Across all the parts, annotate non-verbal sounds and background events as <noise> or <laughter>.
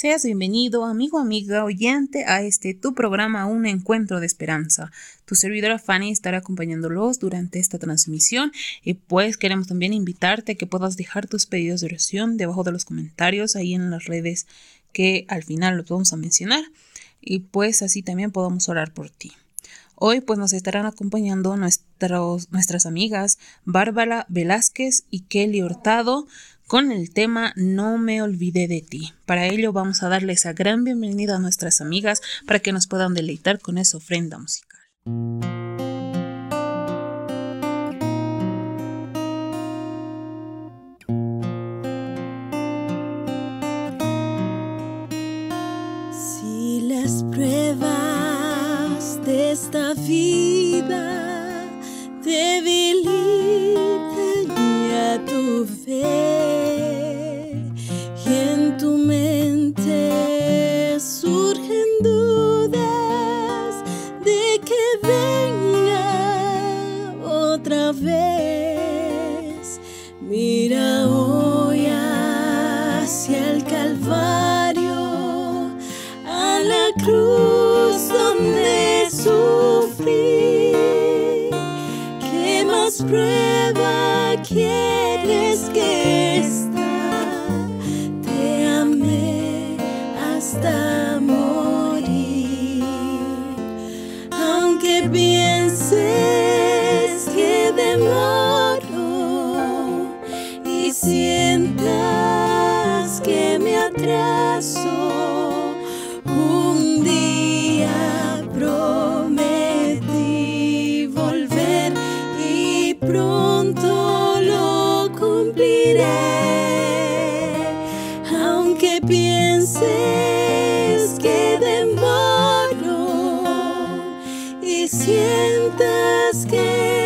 Seas bienvenido, amigo, amiga, oyente, a este tu programa Un Encuentro de Esperanza. Tu servidora Fanny estará acompañándolos durante esta transmisión y pues queremos también invitarte a que puedas dejar tus pedidos de oración debajo de los comentarios ahí en las redes que al final los vamos a mencionar y pues así también podamos orar por ti. Hoy pues nos estarán acompañando nuestras amigas Bárbara Velázquez y Kelly Hurtado con el tema No me olvidé de ti. Para ello vamos a darle esa gran bienvenida a nuestras amigas para que nos puedan deleitar con esa ofrenda musical. Si las pruebas de esta vida debilitan ya tu fe. aunque pienses que demoro y sientas que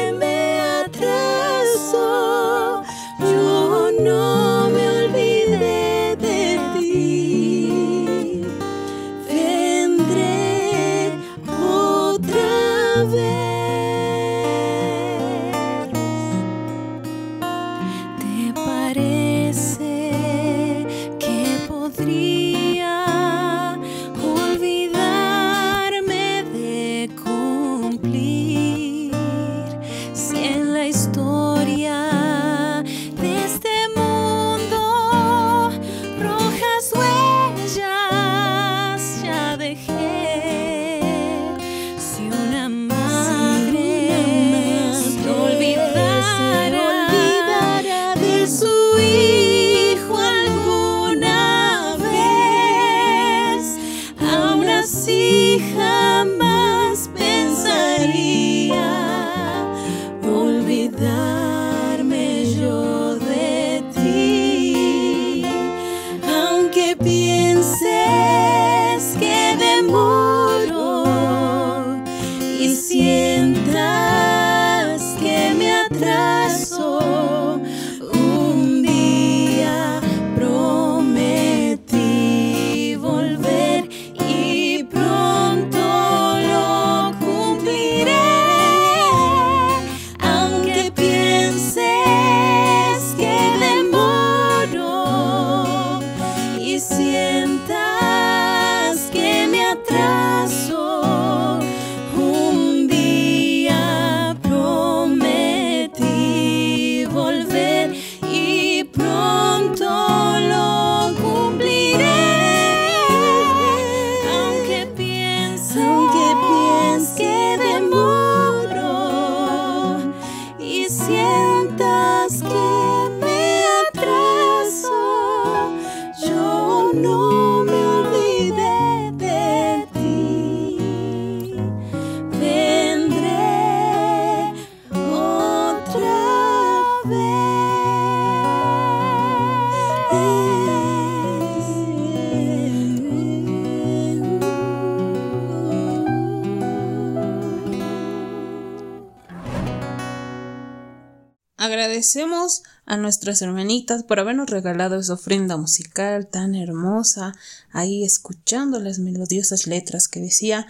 Agradecemos a nuestras hermanitas por habernos regalado esa ofrenda musical tan hermosa, ahí escuchando las melodiosas letras que decía,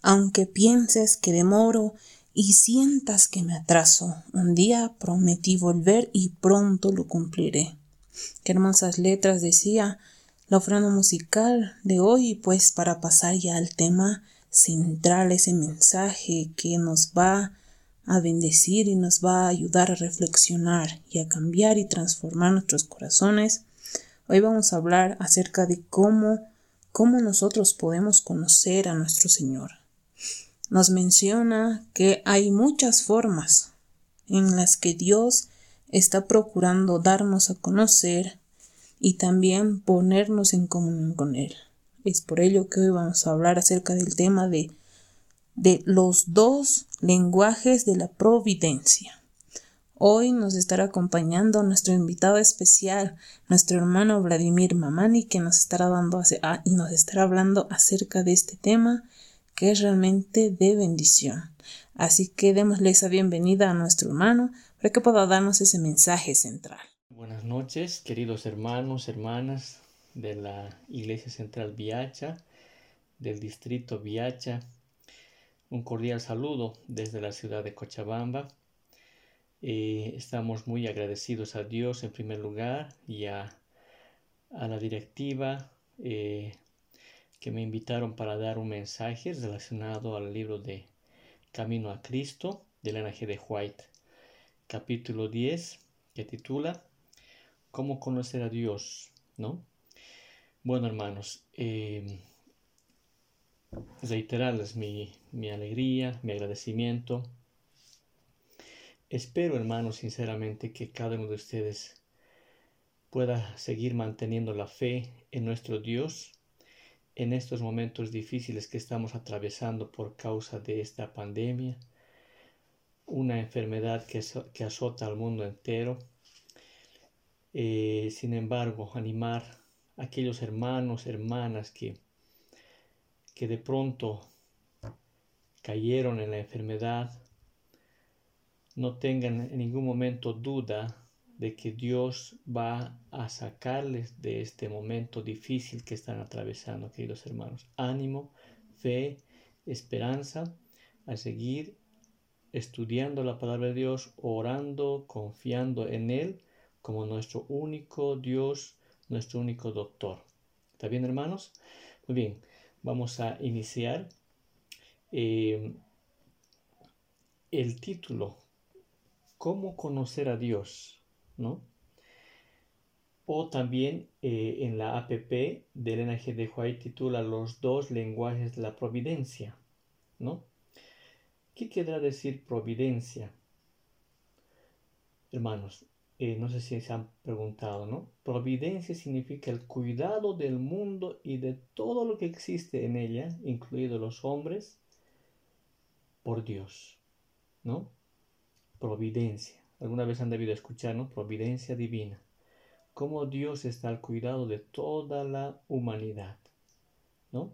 aunque pienses que demoro y sientas que me atraso, un día prometí volver y pronto lo cumpliré. Qué hermosas letras decía, la ofrenda musical de hoy, pues para pasar ya al tema central, ese mensaje que nos va a bendecir y nos va a ayudar a reflexionar y a cambiar y transformar nuestros corazones. Hoy vamos a hablar acerca de cómo, cómo nosotros podemos conocer a nuestro Señor. Nos menciona que hay muchas formas en las que Dios está procurando darnos a conocer y también ponernos en comunión con Él. Es por ello que hoy vamos a hablar acerca del tema de, de los dos lenguajes de la providencia. Hoy nos estará acompañando nuestro invitado especial, nuestro hermano Vladimir Mamani, que nos estará dando ah, y nos estará hablando acerca de este tema que es realmente de bendición. Así que démosle esa bienvenida a nuestro hermano para que pueda darnos ese mensaje central. Buenas noches, queridos hermanos, hermanas de la Iglesia Central Viacha, del distrito Viacha. Un cordial saludo desde la ciudad de Cochabamba. Eh, estamos muy agradecidos a Dios en primer lugar y a, la directiva eh, que me invitaron para dar un mensaje relacionado al libro de Camino a Cristo de la G. de White, capítulo 10, que titula ¿Cómo conocer a Dios? ¿No? Bueno, hermanos, eh, reiterarles mi, mi alegría, mi agradecimiento. Espero, hermanos, sinceramente que cada uno de ustedes pueda seguir manteniendo la fe en nuestro Dios en estos momentos difíciles que estamos atravesando por causa de esta pandemia, una enfermedad que, que azota al mundo entero. Eh, sin embargo, animar aquellos hermanos, hermanas que, que de pronto cayeron en la enfermedad, no tengan en ningún momento duda de que Dios va a sacarles de este momento difícil que están atravesando, queridos hermanos. Ánimo, fe, esperanza a seguir estudiando la palabra de Dios, orando, confiando en Él como nuestro único Dios nuestro único doctor. ¿Está bien, hermanos? Muy bien, vamos a iniciar. Eh, el título, ¿Cómo conocer a Dios? ¿No? O también eh, en la APP del NG de White titula Los dos lenguajes de la providencia. ¿No? ¿Qué querrá decir providencia? Hermanos, eh, no sé si se han preguntado, ¿no? Providencia significa el cuidado del mundo y de todo lo que existe en ella, incluidos los hombres, por Dios, ¿no? Providencia. Alguna vez han debido escuchar, ¿no? Providencia divina. Cómo Dios está al cuidado de toda la humanidad, ¿no?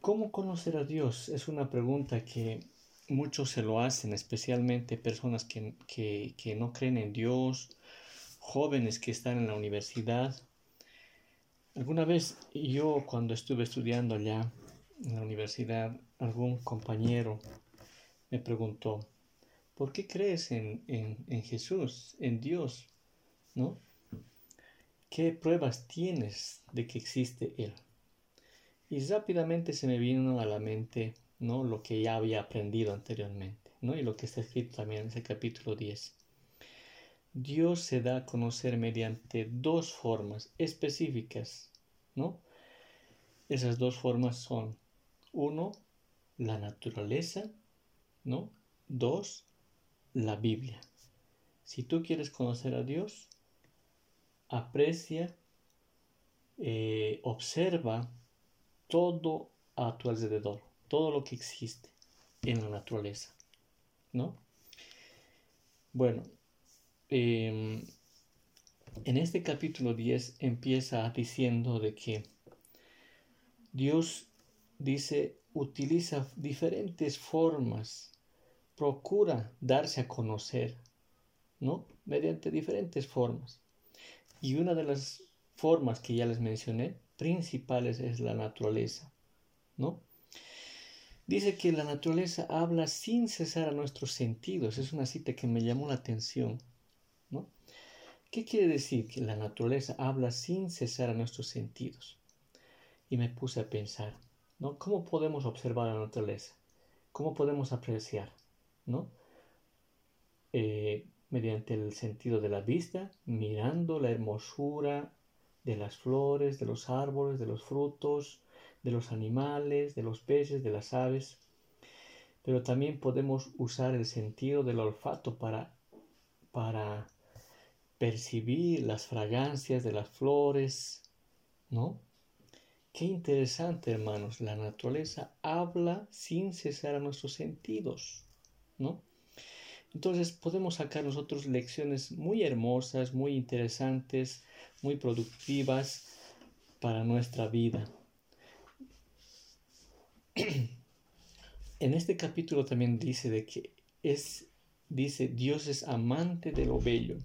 ¿Cómo conocer a Dios? Es una pregunta que muchos se lo hacen, especialmente personas que, que, no creen en Dios, jóvenes que están en la universidad. Alguna vez yo cuando estuve estudiando allá en la universidad, algún compañero me preguntó, ¿por qué crees en, en, en Jesús, en Dios? ¿No? ¿Qué pruebas tienes de que existe Él? Y rápidamente se me vino a la mente ¿no? Lo que ya había aprendido anteriormente, ¿no? Y lo que está escrito también en ese capítulo 10. Dios se da a conocer mediante dos formas específicas, ¿no? Esas dos formas son, uno, la naturaleza, ¿no? Dos, la Biblia. Si tú quieres conocer a Dios, aprecia, eh, observa todo a tu alrededor todo lo que existe en la naturaleza, ¿no? Bueno, em, en este capítulo 10 empieza diciendo de que Dios dice, utiliza diferentes formas, procura darse a conocer, ¿no? Mediante diferentes formas. Y una de las formas que ya les mencioné, principales, es la naturaleza, ¿no? Dice que la naturaleza habla sin cesar a nuestros sentidos. Es una cita que me llamó la atención, ¿no? ¿Qué quiere decir? Que la naturaleza habla sin cesar a nuestros sentidos. Y me puse a pensar, ¿no? ¿Cómo podemos observar la naturaleza? ¿Cómo podemos apreciar? ¿No? Eh, mediante el sentido de la vista, mirando la hermosura de las flores, de los árboles, de los frutos, de los animales, de los peces, de las aves. Pero también podemos usar el sentido del olfato para, para percibir las fragancias de las flores, ¿no? Qué interesante, hermanos, la naturaleza habla sin cesar a nuestros sentidos, ¿no? Entonces podemos sacar nosotros lecciones muy hermosas, muy interesantes, muy productivas para nuestra vida. <clears throat> En este capítulo también dice de que es, dice, Dios es amante de lo bello.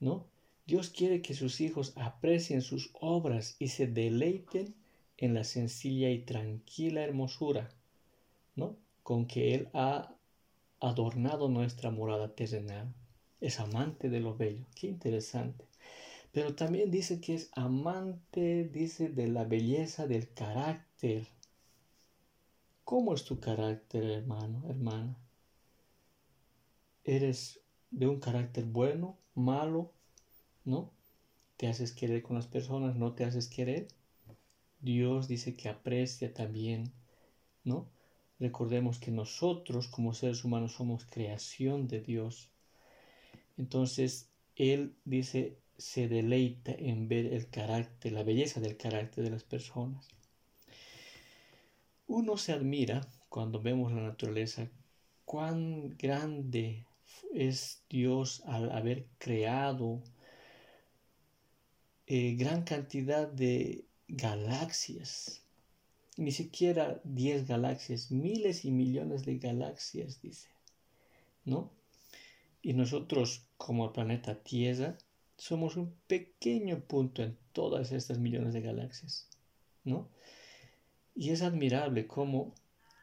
¿no? Dios quiere que sus hijos aprecien sus obras y se deleiten en la sencilla y tranquila hermosura, ¿no? Con que Él ha adornado nuestra morada terrenal. Es amante de lo bello. Qué interesante. Pero también dice que es amante, dice, de la belleza del carácter. ¿Cómo es tu carácter, hermano, hermana? ¿Eres de un carácter bueno, malo, ¿no? ¿Te haces querer con las personas? ¿No te haces querer? Dios dice que aprecia también, ¿no? Recordemos que nosotros como seres humanos somos creación de Dios. Entonces, Él dice, se deleita en ver el carácter, la belleza del carácter de las personas. Uno se admira cuando vemos la naturaleza, cuán grande es Dios al haber creado eh, gran cantidad de galaxias. Ni siquiera 10 galaxias, miles y millones de galaxias, dice. ¿No? Y nosotros, como el planeta Tierra, somos un pequeño punto en todas estas millones de galaxias. ¿No? Y es admirable cómo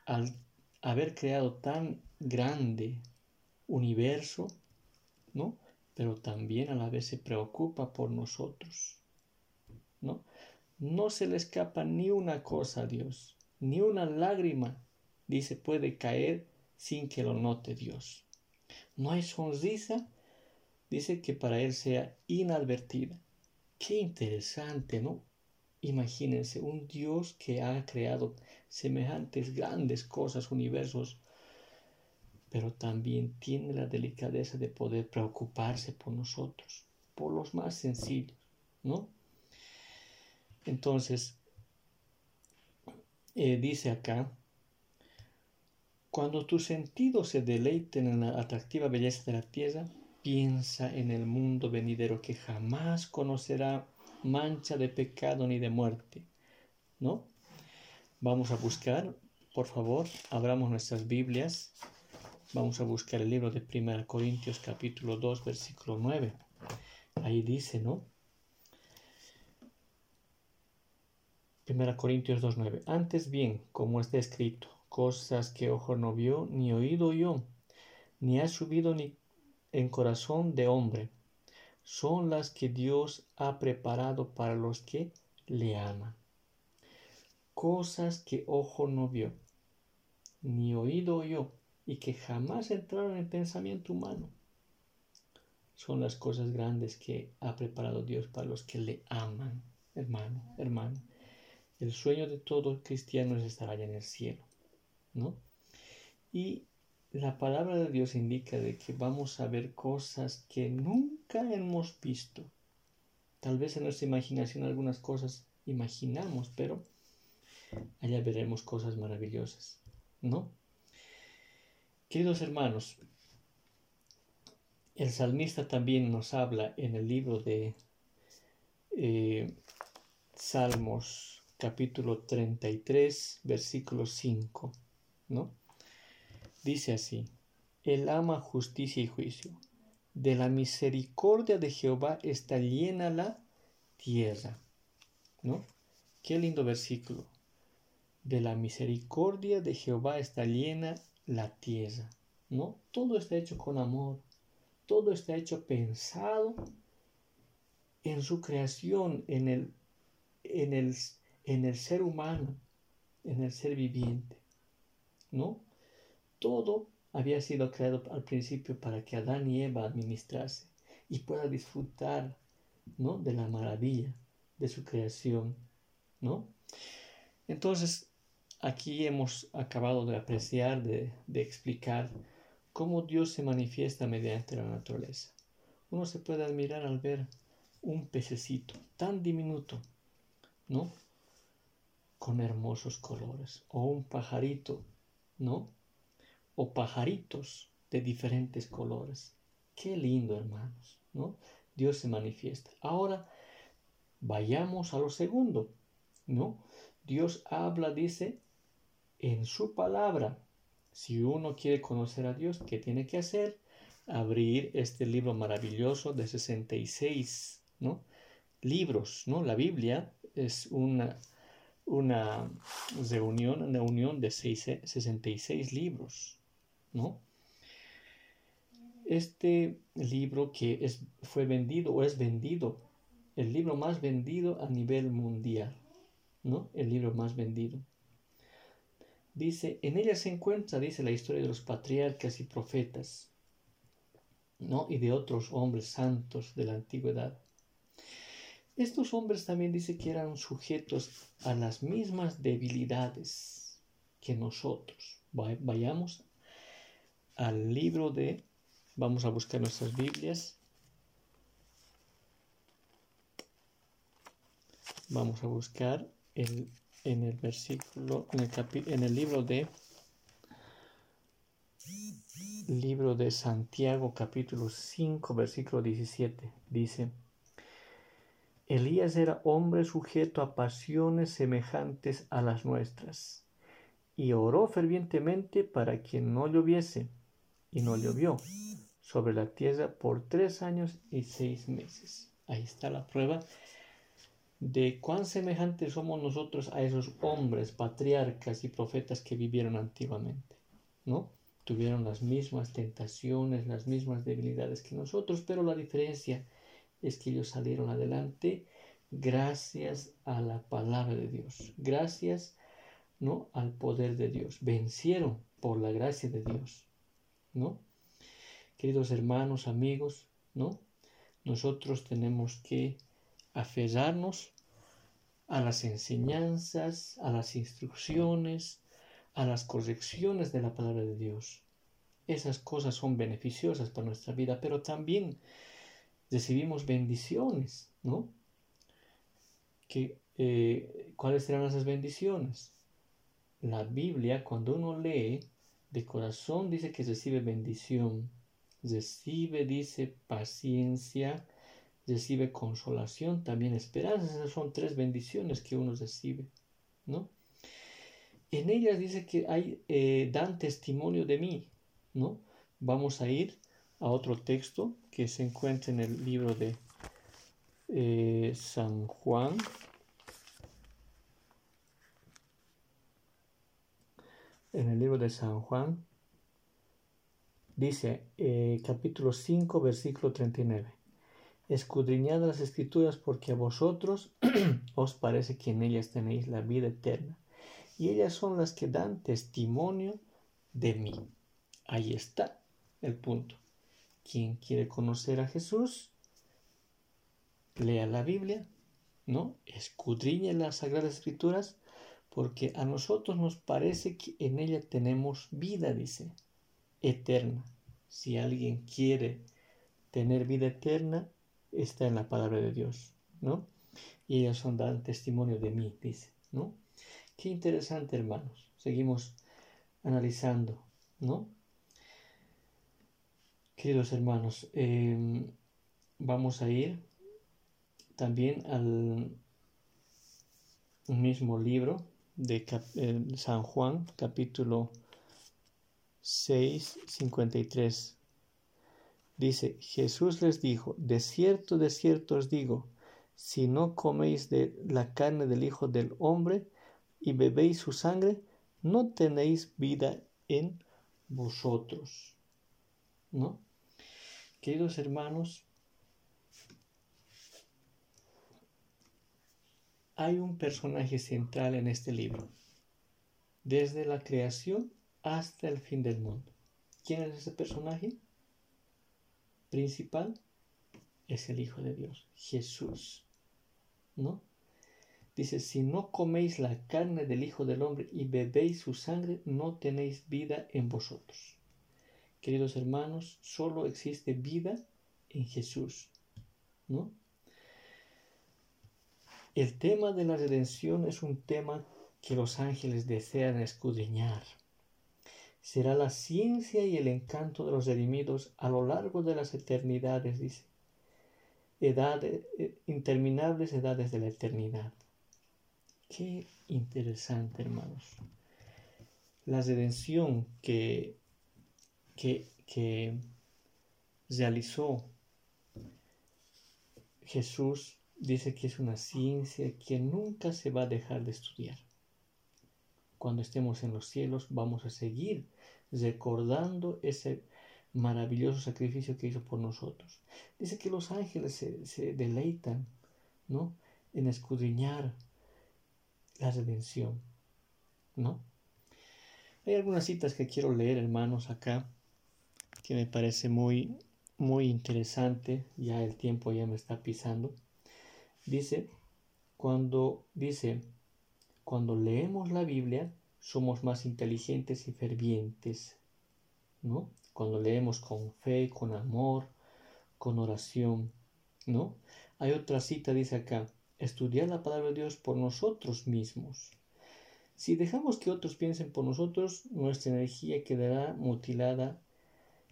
al haber creado tan grande universo, ¿no? Pero también a la vez se preocupa por nosotros, ¿no? No se le escapa ni una cosa a Dios, ni una lágrima, dice, puede caer sin que lo note Dios. No hay sonrisa, dice que para él sea inadvertida. Qué interesante, ¿no? Imagínense un Dios que ha creado semejantes grandes cosas, universos, pero también tiene la delicadeza de poder preocuparse por nosotros, por los más sencillos, ¿no? Entonces, eh, dice acá, cuando tus sentidos se deleiten en la atractiva belleza de la tierra, piensa en el mundo venidero que jamás conocerá mancha de pecado ni de muerte, ¿no? Vamos a buscar, por favor, abramos nuestras Biblias Vamos a buscar el libro de 1 Corintios capítulo 2 versículo 9. Ahí dice, ¿no? 1 Corintios 2.9. Antes bien, como está escrito, cosas que ojo no vio, ni oído yo, ni ha subido ni en corazón de hombre, son las que Dios ha preparado para los que le aman. Cosas que ojo no vio, ni oído yo, y que jamás entraron en pensamiento humano. Son las cosas grandes que ha preparado Dios para los que le aman, hermano, hermano. El sueño de todo cristiano es estar allá en el cielo, ¿no? Y la palabra de Dios indica de que vamos a ver cosas que nunca hemos visto. Tal vez en nuestra imaginación algunas cosas imaginamos, pero allá veremos cosas maravillosas, ¿no? Queridos hermanos, el salmista también nos habla en el libro de eh, Salmos capítulo 33, versículo 5, ¿no? Dice así, Él ama justicia y juicio. De la misericordia de Jehová está llena la tierra, ¿no? Qué lindo versículo. De la misericordia de Jehová está llena la tierra, ¿no? Todo está hecho con amor, todo está hecho pensado en su creación, en el, en el, en el ser humano, en el ser viviente. ¿No? Todo había sido creado al principio para que Adán y Eva administrase y pueda disfrutar, ¿no? De la maravilla de su creación, ¿no? Entonces, aquí hemos acabado de apreciar, de, de explicar cómo Dios se manifiesta mediante la naturaleza. Uno se puede admirar al ver un pececito tan diminuto, ¿no? Con hermosos colores, o un pajarito, ¿no? O pajaritos de diferentes colores. Qué lindo, hermanos, ¿no? Dios se manifiesta. Ahora, vayamos a lo segundo, ¿no? Dios habla, dice, en su palabra. Si uno quiere conocer a Dios, ¿qué tiene que hacer? Abrir este libro maravilloso de 66 ¿no? libros. ¿no? La Biblia es una, una reunión, una unión de 66 libros. ¿No? Este libro que es, fue vendido o es vendido, el libro más vendido a nivel mundial. ¿no? El libro más vendido. Dice, en ella se encuentra, dice, la historia de los patriarcas y profetas, ¿no? Y de otros hombres santos de la antigüedad. Estos hombres también dice que eran sujetos a las mismas debilidades que nosotros. Vayamos al libro de, vamos a buscar nuestras Biblias. Vamos a buscar el en el versículo, en el, en el libro de libro de Santiago capítulo 5 versículo 17 dice Elías era hombre sujeto a pasiones semejantes a las nuestras y oró fervientemente para que no lloviese y no llovió sobre la tierra por tres años y seis meses. Ahí está la prueba de cuán semejantes somos nosotros a esos hombres, patriarcas y profetas que vivieron antiguamente, ¿no? Tuvieron las mismas tentaciones, las mismas debilidades que nosotros, pero la diferencia es que ellos salieron adelante gracias a la palabra de Dios, gracias, ¿no? Al poder de Dios, vencieron por la gracia de Dios, ¿no? Queridos hermanos, amigos, ¿no? Nosotros tenemos que aferrarnos a las enseñanzas, a las instrucciones, a las correcciones de la palabra de Dios. Esas cosas son beneficiosas para nuestra vida, pero también recibimos bendiciones, ¿no? Que, eh, ¿Cuáles serán esas bendiciones? La Biblia, cuando uno lee de corazón, dice que recibe bendición, recibe, dice, paciencia, recibe consolación, también esperanza. Esas son tres bendiciones que uno recibe, ¿no? En ellas dice que hay, eh, dan testimonio de mí, ¿no? Vamos a ir a otro texto que se encuentra en el libro de eh, San Juan. En el libro de San Juan dice eh, capítulo 5 versículo 39 escudriñad las escrituras porque a vosotros <clears throat> os parece que en ellas tenéis la vida eterna, y ellas son las que dan testimonio de mí. Ahí está el punto. Quien quiere conocer a Jesús, lea la Biblia, ¿no? Escudriñe las Sagradas Escrituras, porque a nosotros nos parece que en ella tenemos vida, dice, eterna. Si alguien quiere tener vida eterna, está en la palabra de Dios, ¿no? Y ellas son dan testimonio de mí, dice, ¿no? Qué interesante, hermanos. Seguimos analizando, ¿no? Queridos hermanos, em, vamos a ir también al mismo libro de San Juan, capítulo 6, 53 Dice, Jesús les dijo, de cierto, de cierto os digo, si no coméis de la carne del Hijo del Hombre y bebéis su sangre, no tenéis vida en vosotros. ¿No? Queridos hermanos, hay un personaje central en este libro, desde la creación hasta el fin del mundo. ¿Quién es ese personaje? Principal es el Hijo de Dios, Jesús. ¿No? Dice, si no coméis la carne del Hijo del Hombre y bebéis su sangre, no tenéis vida en vosotros. Queridos hermanos, solo existe vida en Jesús. ¿No? El tema de la redención es un tema que los ángeles desean escudriñar. Será la ciencia y el encanto de los redimidos a lo largo de las eternidades, dice. Edades, eh, interminables edades de la eternidad. Qué interesante, hermanos. La redención que, que, que realizó Jesús dice que es una ciencia que nunca se va a dejar de estudiar. Cuando estemos en los cielos vamos a seguir recordando ese maravilloso sacrificio que hizo por nosotros. Dice que los ángeles se, se deleitan ¿no? en escudriñar la redención, ¿no? Hay algunas citas que quiero leer, hermanos, acá, que me parece muy, muy interesante, ya el tiempo ya me está pisando. Dice, cuando dice, cuando leemos la Biblia, somos más inteligentes y fervientes, ¿no? Cuando leemos con fe, con amor, con oración, ¿no? Hay otra cita, dice acá, estudiar la palabra de Dios por nosotros mismos. Si dejamos que otros piensen por nosotros, nuestra energía quedará mutilada,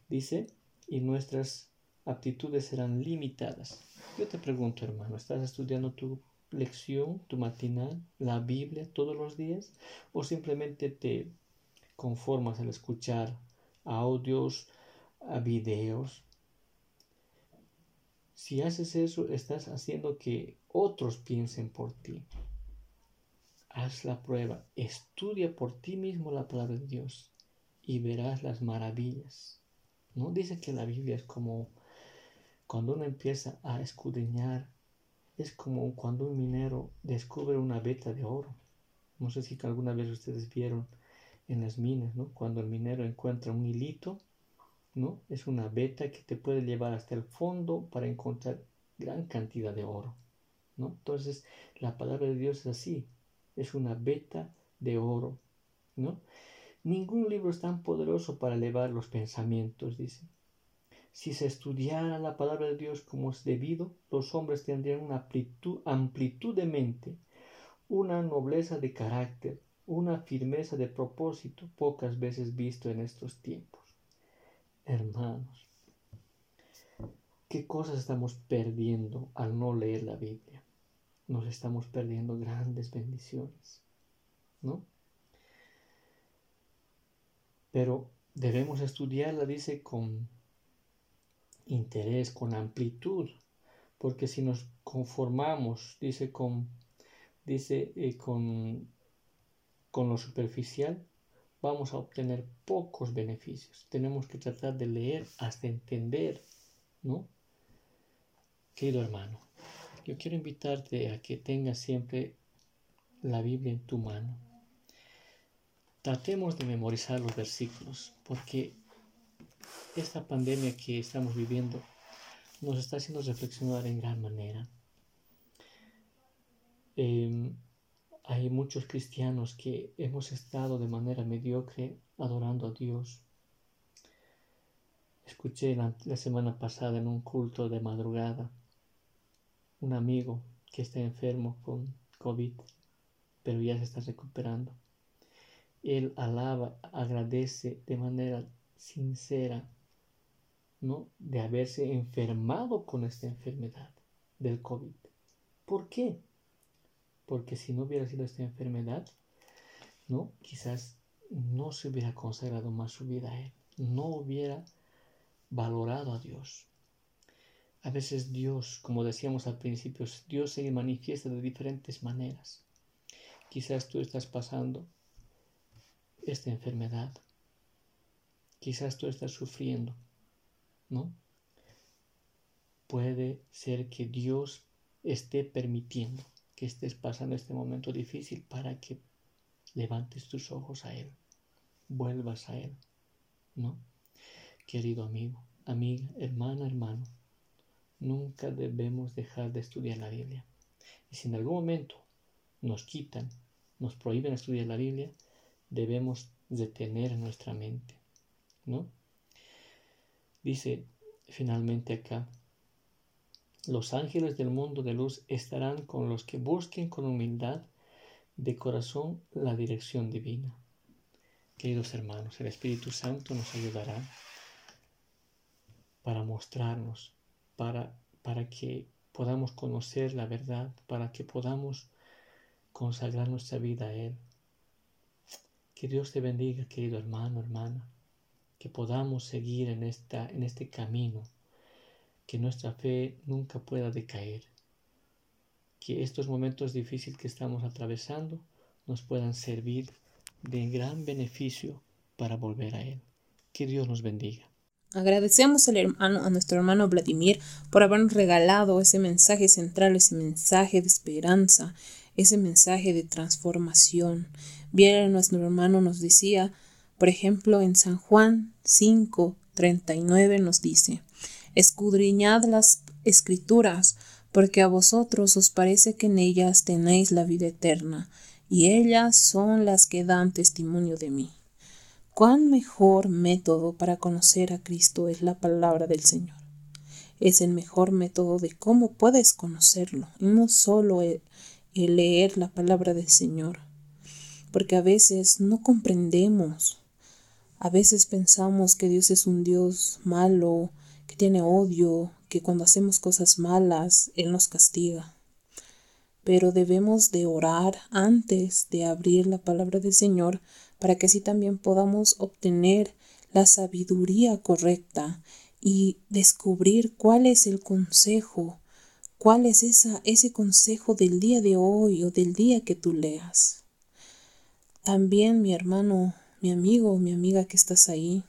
dice, y nuestras aptitudes serán limitadas. Yo te pregunto, hermano, ¿estás estudiando tu lección, tu matinal, la Biblia todos los días? ¿O simplemente te conformas al escuchar audios, videos? Si haces eso, estás haciendo que otros piensen por ti. Haz la prueba, estudia por ti mismo la palabra de Dios y verás las maravillas. ¿No? Dice que la Biblia es como cuando uno empieza a escudriñar, es como cuando un minero descubre una veta de oro. No sé si alguna vez ustedes vieron en las minas, ¿no? Cuando el minero encuentra un hilito, ¿no? Es una veta que te puede llevar hasta el fondo para encontrar gran cantidad de oro. ¿no? Entonces, la palabra de Dios es así, es una beta de oro, ¿no? Ningún libro es tan poderoso para elevar los pensamientos, dice. Si se estudiara la palabra de Dios como es debido, los hombres tendrían una amplitud, amplitud de mente, una nobleza de carácter, una firmeza de propósito pocas veces visto en estos tiempos. Hermanos, ¿qué cosas estamos perdiendo al no leer la Biblia? nos estamos perdiendo grandes bendiciones, ¿no? Pero debemos estudiarla, dice, con interés, con amplitud, porque si nos conformamos, dice, con, dice, eh, con, con lo superficial, vamos a obtener pocos beneficios. Tenemos que tratar de leer hasta entender, ¿no? Querido hermano, yo quiero invitarte a que tengas siempre la Biblia en tu mano. Tratemos de memorizar los versículos, porque esta pandemia que estamos viviendo nos está haciendo reflexionar en gran manera. Em, hay muchos cristianos que hemos estado de manera mediocre adorando a Dios. Escuché la semana pasada en un culto de madrugada un amigo que está enfermo con COVID, pero ya se está recuperando. Él alaba, agradece de manera sincera, ¿no? De haberse enfermado con esta enfermedad del COVID. ¿Por qué? Porque si no hubiera sido esta enfermedad, ¿no? Quizás no se hubiera consagrado más su vida a Él, no hubiera valorado a Dios, a veces Dios, como decíamos al principio, Dios se manifiesta de diferentes maneras. Quizás tú estás pasando esta enfermedad. Quizás tú estás sufriendo, ¿no? Puede ser que Dios esté permitiendo que estés pasando este momento difícil para que levantes tus ojos a Él, vuelvas a Él, ¿no? Querido amigo, amiga, hermana, hermano, nunca debemos dejar de estudiar la Biblia. Y si en algún momento nos quitan, nos prohíben estudiar la Biblia, debemos detener en nuestra mente, ¿no? Dice finalmente acá, los ángeles del mundo de luz estarán con los que busquen con humildad de corazón la dirección divina. Queridos hermanos, el Espíritu Santo nos ayudará para mostrarnos, para, para que podamos conocer la verdad, para que podamos consagrar nuestra vida a Él. Que Dios te bendiga, querido hermano, hermana, que podamos seguir en, esta, en este camino, que nuestra fe nunca pueda decaer que estos momentos difíciles que estamos atravesando nos puedan servir de gran beneficio para volver a Él. Que Dios nos bendiga. Agradecemos a nuestro hermano Vladimir por habernos regalado ese mensaje central, ese mensaje de esperanza, ese mensaje de transformación. Bien, nuestro hermano nos decía, por ejemplo, en San Juan 5, 39 nos dice, escudriñad las escrituras, porque a vosotros os parece que en ellas tenéis la vida eterna, y ellas son las que dan testimonio de mí. ¿Cuán mejor método para conocer a Cristo es la palabra del Señor? Es el mejor método de cómo puedes conocerlo, y no solo el, el leer la palabra del Señor, porque a veces no comprendemos, a veces pensamos que Dios es un Dios malo, que tiene odio, que cuando hacemos cosas malas, Él nos castiga. Pero debemos de orar antes de abrir la palabra del Señor para que así también podamos obtener la sabiduría correcta y descubrir cuál es el consejo, cuál es esa, ese consejo del día de hoy o del día que tú leas. También mi hermano, mi amigo, mi amiga que estás ahí,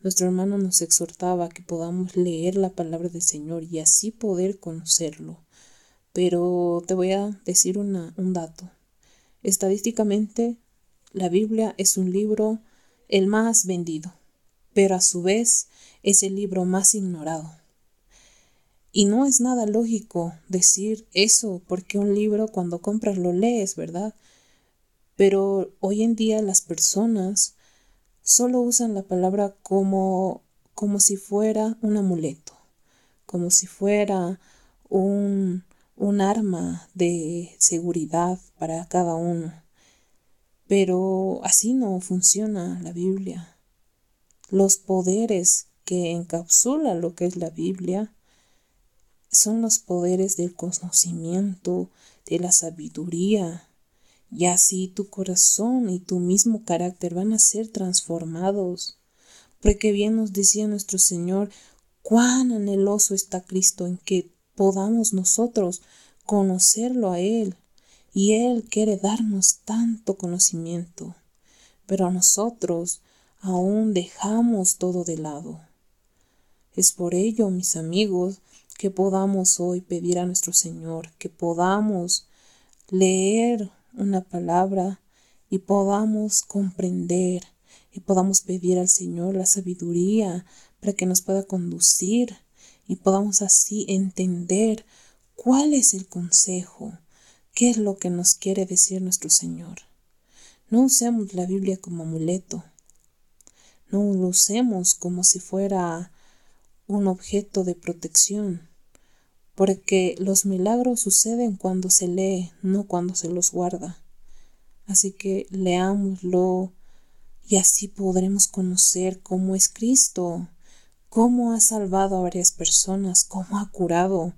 nuestro hermano nos exhortaba a que podamos leer la palabra del Señor y así poder conocerlo. Pero te voy a decir un dato. Estadísticamente, la Biblia es un libro el más vendido, pero a su vez es el libro más ignorado. Y no es nada lógico decir eso, porque un libro cuando compras lo lees, ¿verdad? Pero hoy en día las personas solo usan la palabra como, como si fuera un amuleto, como si fuera un, un arma de seguridad para cada uno. Pero así no funciona la Biblia. Los poderes que encapsula lo que es la Biblia son los poderes del conocimiento, de la sabiduría, y así tu corazón y tu mismo carácter van a ser transformados. Porque bien nos decía nuestro Señor, cuán anheloso está Cristo en que podamos nosotros conocerlo a Él. Y Él quiere darnos tanto conocimiento. Pero nosotros aún dejamos todo de lado. Es por ello, mis amigos, que podamos hoy pedir a nuestro Señor, que podamos leer una palabra y podamos comprender y podamos pedir al Señor la sabiduría para que nos pueda conducir y podamos así entender cuál es el consejo, qué es lo que nos quiere decir nuestro Señor. No usemos la Biblia como amuleto, no lo usemos como si fuera un objeto de protección, porque los milagros suceden cuando se lee, no cuando se los guarda. Así que leámoslo y así podremos conocer cómo es Cristo, cómo ha salvado a varias personas, cómo ha curado.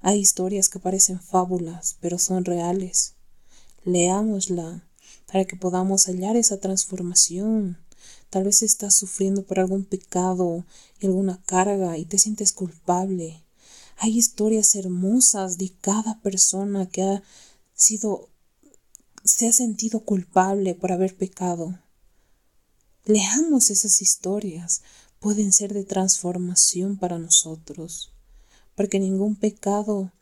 Hay historias que parecen fábulas, pero son reales. Leámosla para que podamos hallar esa transformación. Tal vez estás sufriendo por algún pecado y alguna carga y te sientes culpable. Hay historias hermosas de cada persona que ha sido se ha sentido culpable por haber pecado. Leamos esas historias, pueden ser de transformación para nosotros, porque ningún pecado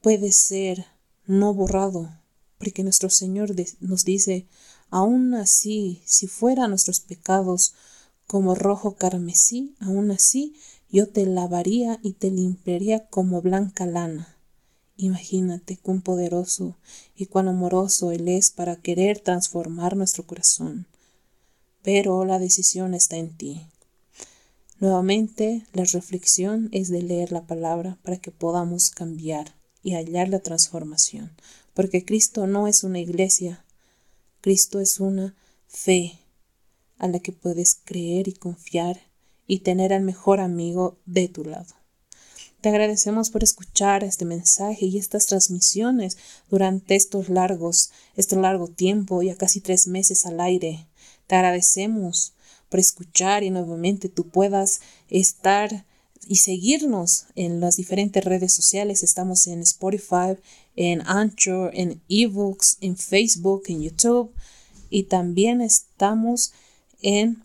puede ser no borrado, porque nuestro Señor nos dice, aún así, si fueran nuestros pecados como rojo carmesí, aún así yo te lavaría y te limpiaría como blanca lana. Imagínate cuán poderoso y cuán amoroso Él es para querer transformar nuestro corazón. Pero la decisión está en ti. Nuevamente, la reflexión es de leer la palabra para que podamos cambiar y hallar la transformación, porque Cristo no es una iglesia, Cristo es una fe a la que puedes creer y confiar y tener al mejor amigo de tu lado. Te agradecemos por escuchar este mensaje y estas transmisiones durante estos largos, este largo tiempo, ya casi tres meses al aire. Te agradecemos por escuchar y nuevamente tú puedas estar y seguirnos en las diferentes redes sociales. Estamos en Spotify, en Anchor, en eBooks, en Facebook, en YouTube y también estamos en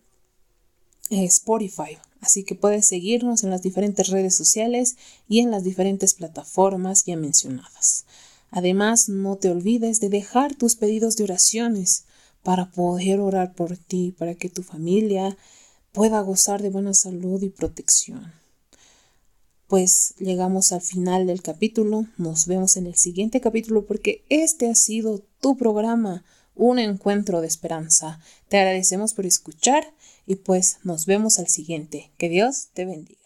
eh, Spotify. Así que puedes seguirnos en las diferentes redes sociales y en las diferentes plataformas ya mencionadas. Además, no te olvides de dejar tus pedidos de oraciones para poder orar por ti, para que tu familia pueda gozar de buena salud y protección. Pues llegamos al final del capítulo, nos vemos en el siguiente capítulo porque este ha sido tu programa, un encuentro de esperanza. Te agradecemos por escuchar y pues nos vemos al siguiente. Que Dios te bendiga.